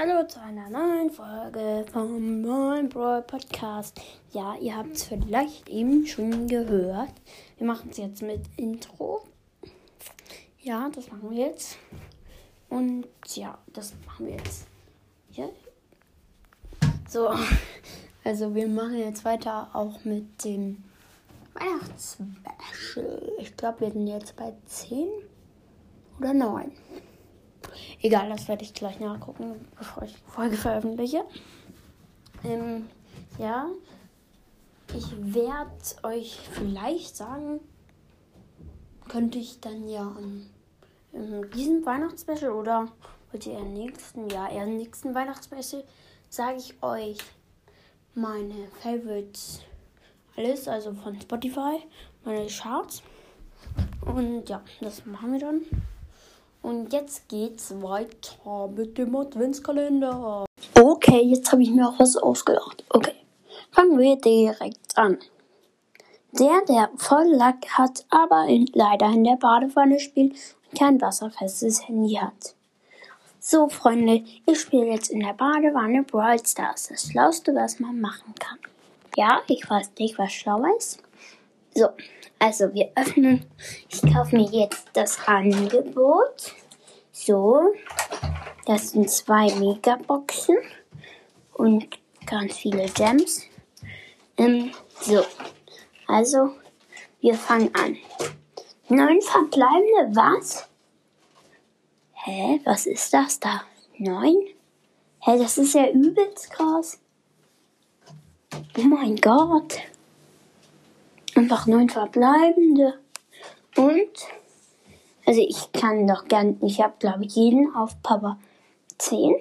Hallo zu einer neuen Folge vom neuen Brawl Podcast. Ja, ihr habt es vielleicht eben schon gehört. Wir machen es jetzt mit Intro. Ja, das machen wir jetzt. Und ja, das machen wir jetzt. Ja. So, also wir machen jetzt weiter auch mit dem Weihnachtsspecial. Ich glaube, wir sind jetzt bei 10 oder 9. Egal, das werde ich gleich nachgucken, bevor ich die Folge veröffentliche. Ähm, ja, ich werde euch vielleicht sagen, könnte ich dann ja in diesem Weihnachtsspecial oder wollt ihr im nächsten, ja, eher im nächsten Weihnachtsspecial, sage ich euch meine Favorites alles, also von Spotify, meine Charts. Und ja, das machen wir dann. Und jetzt geht's weiter mit dem Adventskalender. Okay, jetzt habe ich mir auch was ausgedacht. Okay, fangen wir direkt an. Der, der voll Lack hat, aber in, leider in der Badewanne spielt und kein wasserfestes Handy hat. So, Freunde, ich spiele jetzt in der Badewanne Brawl Stars. Das Schlauste, was man machen kann. Ja, ich weiß nicht, was schlau ist. So, also wir öffnen. Ich kaufe mir jetzt das Angebot. So, das sind zwei Megaboxen und ganz viele Gems. Ähm, so, also wir fangen an. Neun verbleibende, was? Hä, was ist das da? Neun? Hä, das ist ja übelst krass. Oh mein Gott. Einfach neun verbleibende. Und, also ich kann doch gern, ich habe glaube ich jeden auf Papa 10.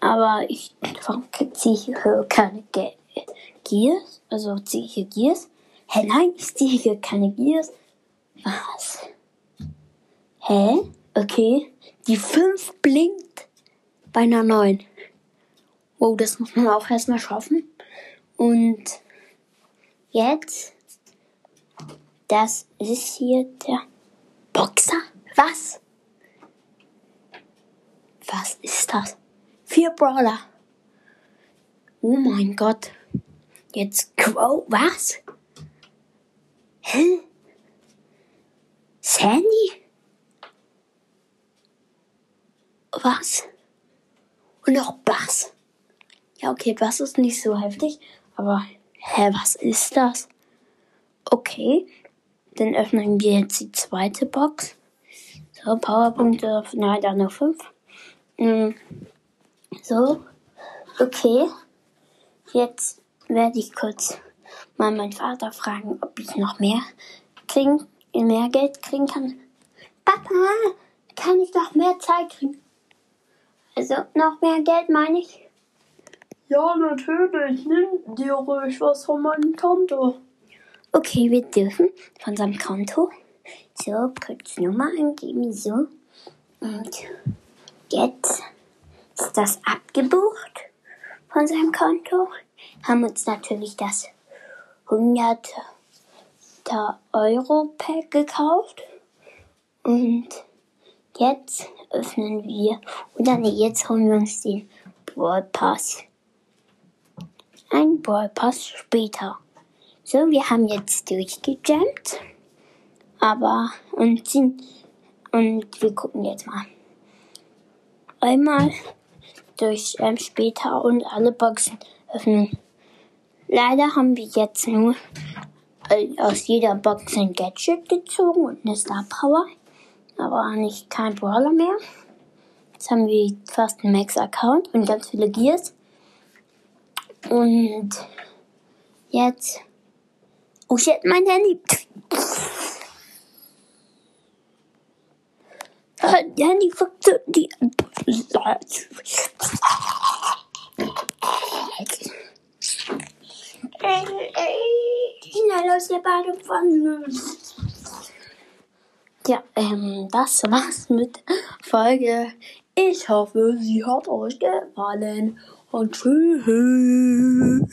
Aber ich ziehe hier keine Ge Gears. Also ziehe ich hier Gears. Hä, nein, ich ziehe hier keine Gears. Was? Hä? Okay. Die 5 blinkt bei einer 9. Wow, das muss man auch erstmal schaffen. Und jetzt, das ist hier der Boxer. Was? Was ist das? Vier Brawler. Oh mein Gott. Jetzt Crow. Was? Hä? Sandy? Was? Und noch Bass. Ja, okay, Bass ist nicht so heftig. Aber, hä, was ist das? Okay, dann öffnen wir jetzt die zweite Box. So, Powerpunkte, nein, da noch fünf. Mhm. So, okay. Jetzt werde ich kurz mal meinen Vater fragen, ob ich noch mehr kriegen, mehr Geld kriegen kann. Papa, kann ich noch mehr Zeit kriegen? Also noch mehr Geld meine ich. Ja, natürlich. Nimm dir ruhig was von meinem Konto. Okay, wir dürfen von seinem Konto so kurz Nummer angeben, so. Und jetzt ist das abgebucht von seinem Konto. Haben uns natürlich das 100 Euro Pack gekauft. Und jetzt öffnen wir, oder nee, jetzt holen wir uns den Brawl Pass. Ein Brawl Pass später. So, wir haben jetzt durchgejammt. Aber, und, sind, und wir gucken jetzt mal. Einmal durch ähm, später und alle Boxen öffnen. Leider haben wir jetzt nur aus jeder Box ein Gadget gezogen und eine Star Power. Aber nicht kein Brawler mehr. Jetzt haben wir fast einen Max-Account und ganz viele Gears. Und jetzt. Oh shit, mein Handy. Handy fuckte die. Schnell aus der Badewanne. Ja, ähm, das war's mit Folge. Ich hoffe, sie hat euch gefallen und tschüss.